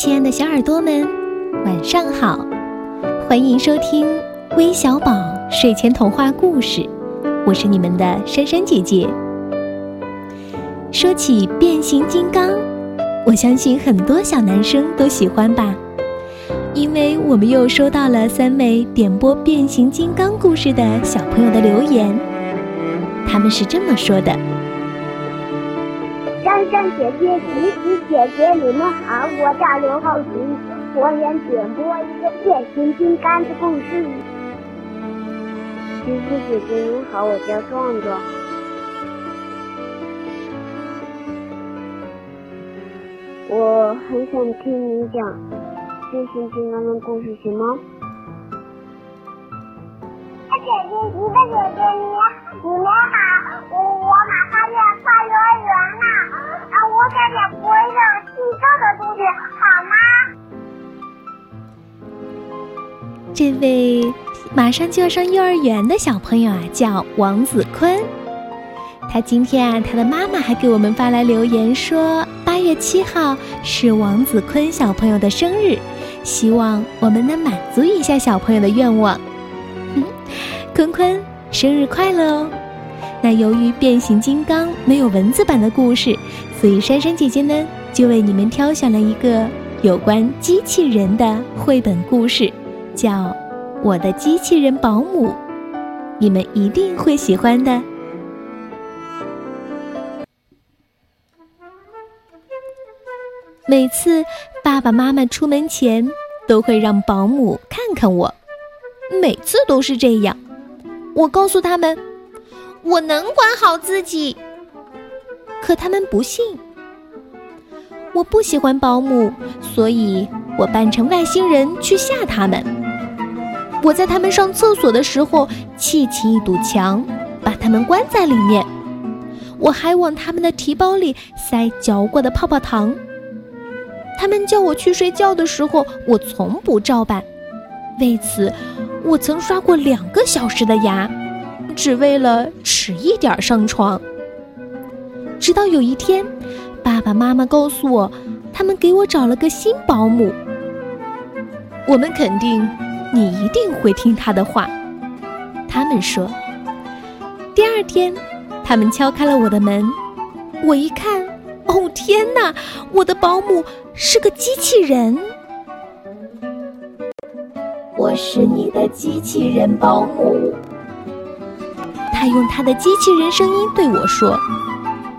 亲爱的小耳朵们，晚上好！欢迎收听微小宝睡前童话故事，我是你们的珊珊姐姐。说起变形金刚，我相信很多小男生都喜欢吧，因为我们又收到了三位点播变形金刚故事的小朋友的留言，他们是这么说的。珊珊姐姐、琪琪姐姐，你们好！我叫刘浩群，我想点播一个变形金刚的故事。琪琪姐姐你好，我叫壮壮。我很想听你讲变形金刚的故事，行吗？姐姐，一个姐姐，你你们好，我我马上要上幼儿园了，我想讲播一个听课的故事，好吗？这位马上就要上幼儿园的小朋友啊，叫王子坤。他今天啊，他的妈妈还给我们发来留言说，八月七号是王子坤小朋友的生日，希望我们能满足一下小朋友的愿望。嗯坤坤，生日快乐哦！那由于变形金刚没有文字版的故事，所以珊珊姐姐呢就为你们挑选了一个有关机器人的绘本故事，叫《我的机器人保姆》，你们一定会喜欢的。每次爸爸妈妈出门前都会让保姆看看我，每次都是这样。我告诉他们，我能管好自己。可他们不信。我不喜欢保姆，所以我扮成外星人去吓他们。我在他们上厕所的时候砌起一堵墙，把他们关在里面。我还往他们的提包里塞嚼过的泡泡糖。他们叫我去睡觉的时候，我从不照办。为此。我曾刷过两个小时的牙，只为了迟一点上床。直到有一天，爸爸妈妈告诉我，他们给我找了个新保姆。我们肯定，你一定会听他的话。他们说。第二天，他们敲开了我的门，我一看，哦天哪，我的保姆是个机器人。我是你的机器人保姆。他用他的机器人声音对我说：“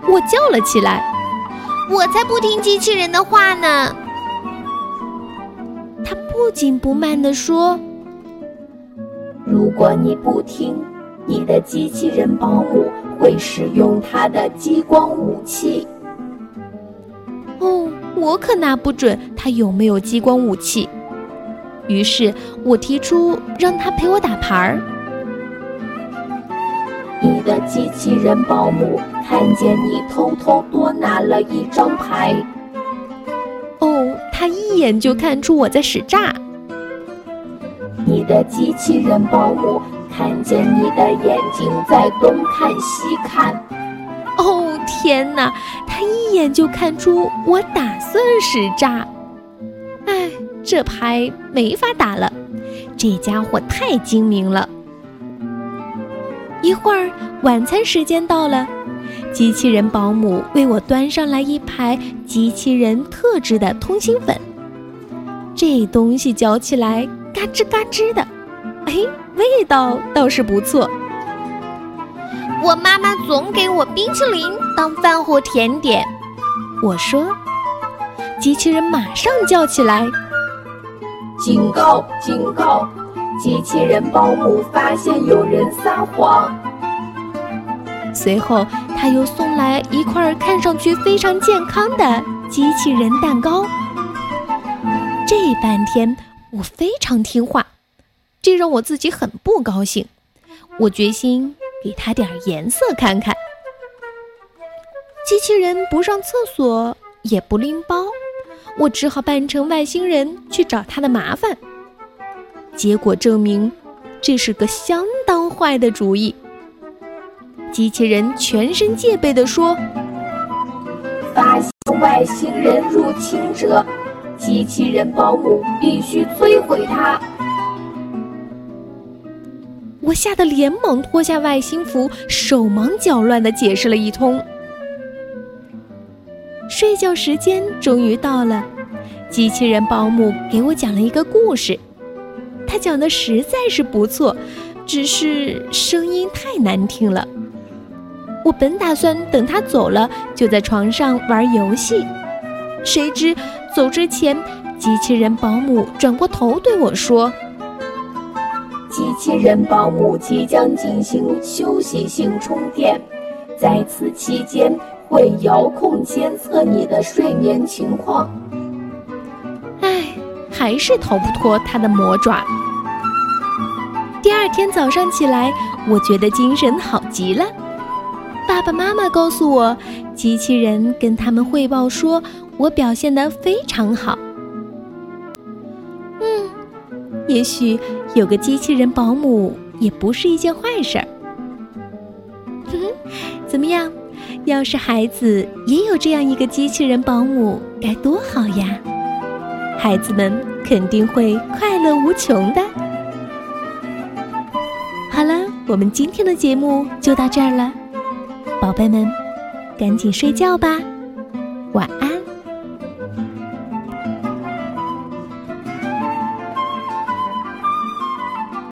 我叫了起来，我才不听机器人的话呢。”他不紧不慢地说：“如果你不听，你的机器人保姆会使用他的激光武器。”哦，我可拿不准他有没有激光武器。于是我提出让他陪我打牌儿。你的机器人保姆看见你偷偷多拿了一张牌。哦，他一眼就看出我在使诈。你的机器人保姆看见你的眼睛在东看西看。哦，天哪！他一眼就看出我打算使诈。哎。这牌没法打了，这家伙太精明了。一会儿，晚餐时间到了，机器人保姆为我端上来一排机器人特制的通心粉。这东西嚼起来嘎吱嘎吱的，哎，味道倒是不错。我妈妈总给我冰淇淋当饭后甜点，我说。机器人马上叫起来。警告！警告！机器人保姆发现有人撒谎。随后，他又送来一块看上去非常健康的机器人蛋糕。这半天我非常听话，这让我自己很不高兴。我决心给他点颜色看看。机器人不上厕所，也不拎包。我只好扮成外星人去找他的麻烦。结果证明，这是个相当坏的主意。机器人全身戒备地说：“发现外星人入侵者，机器人保姆必须摧毁它。我吓得连忙脱下外星服，手忙脚乱地解释了一通。睡觉时间终于到了，机器人保姆给我讲了一个故事，他讲的实在是不错，只是声音太难听了。我本打算等他走了，就在床上玩游戏，谁知走之前，机器人保姆转过头对我说。机器人保姆即将进行休息性充电，在此期间会遥控监测你的睡眠情况。还是逃不脱它的魔爪。第二天早上起来，我觉得精神好极了。爸爸妈妈告诉我，机器人跟他们汇报说我表现得非常好。嗯也许有个机器人保姆也不是一件坏事儿。哼哼，怎么样？要是孩子也有这样一个机器人保姆，该多好呀！孩子们肯定会快乐无穷的。好了，我们今天的节目就到这儿了，宝贝们，赶紧睡觉吧，晚安。